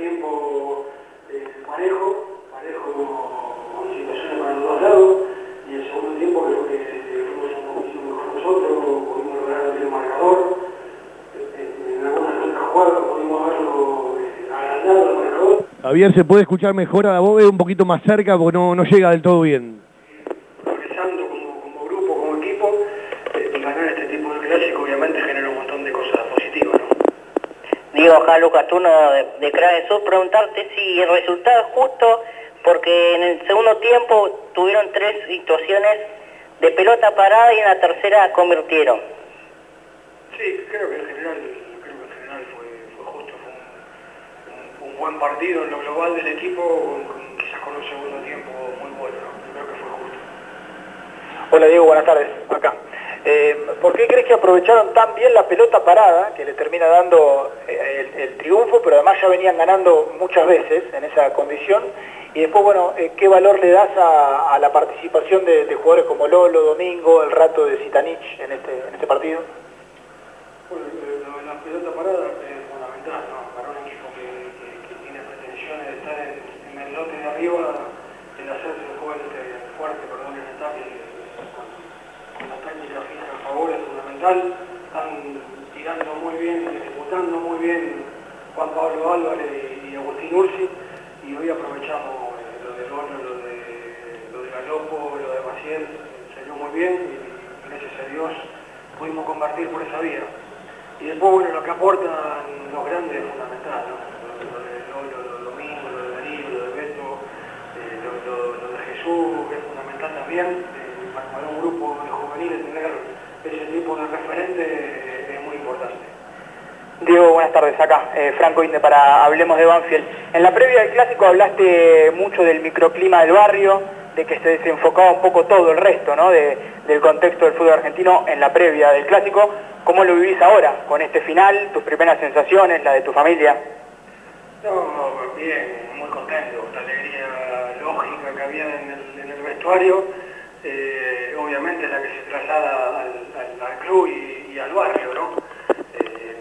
tiempo eh, parejo, parejo con situaciones para los dos lados, y el segundo tiempo creo que eh, fuimos un poquito mejor nosotros, pudimos lograr el marcador, eh, en algunas otras jugadas pudimos haberlo agrandado el marcador. Javier, ¿se puede escuchar mejor a la voz un poquito más cerca porque no, no llega del todo bien? Progresando como, como grupo, como equipo, y ganar este tipo de clásico obviamente genera un montón de cosas. Acá Lucas Turno de, de Sur, preguntarte si el resultado es justo, porque en el segundo tiempo tuvieron tres situaciones de pelota parada y en la tercera convirtieron. Sí, creo que en general, creo que en general fue, fue justo, fue un, un- buen partido en lo global del equipo, quizás con un segundo tiempo muy bueno, ¿no? creo que fue justo. Hola Diego, buenas tardes. Acá. Eh, ¿Por qué crees que aprovecharon tan bien la pelota parada, que le termina dando eh, el, el triunfo, pero además ya venían ganando muchas veces en esa condición? Y después, bueno, eh, ¿qué valor le das a, la participación de, jugadores como Lolo, Domingo, el rato de Zitanich en este, en este partido? Bueno, de la pelota parada es fundamental, ¿no? Para un equipo que, tiene pretensiones de estar en, el lote de arriba, el hacerse fuerte, fuerte perdón, en ataque, con, con la técnica fija a favor es fundamental. Están tirando muy bien, ejecutando muy bien Juan Pablo Álvarez y, Agustín Ursi, y hoy aprovechamos eh, lo de Lolo, lo de, lo de Galopo, lo de Maciel, salió muy bien y gracias a Dios pudimos convertir por esa vía. Y después, bueno, lo que aportan los grandes es fundamental, ¿no? Lo, de Lolo, lo de Domingo, lo de Darío, lo de Beto, eh, lo, de Jesús, es fundamental también, eh, para un grupo de juveniles tener ese tipo de referente es muy importante. Diego, buenas tardes. Acá, eh, Franco Inde para Hablemos de Banfield. En la previa del clásico hablaste mucho del microclima del barrio, de que se desenfocaba un poco todo el resto, ¿no? De- del contexto del fútbol argentino en la previa del clásico. ¿Cómo lo vivís ahora con este final? ¿Tus primeras sensaciones, la de tu familia? No, bien, muy contento, esta alegría lógica que había en el, en el vestuario, eh, al, club y, al barrio, ¿no? Eh,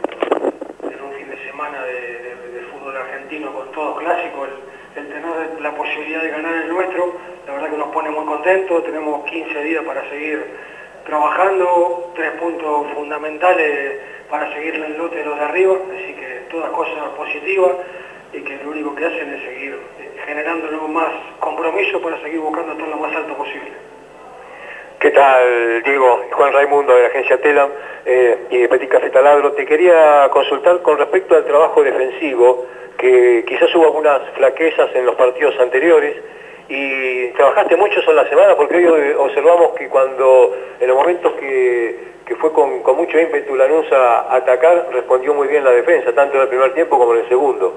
en un fin de semana de, fútbol argentino con todos clásicos, el, tener la posibilidad de ganar el nuestro, la verdad que nos pone muy contentos, tenemos 15 días para seguir trabajando, tres puntos fundamentales para seguir en el lote de los de arriba, así que todas cosas positivas y que lo único que hacen es seguir generándonos más compromiso para seguir buscando estar lo más alto posible. ¿Qué tal, Diego? Juan Raimundo de la agencia Telam eh, y de Petit Café Taladro. Te quería consultar con respecto al trabajo defensivo, que quizás hubo algunas flaquezas en los partidos anteriores y trabajaste mucho en la semana porque hoy observamos que cuando en los momentos que, que fue con, mucho ímpetu Lanús a atacar, respondió muy bien la defensa, tanto en el primer tiempo como en el segundo.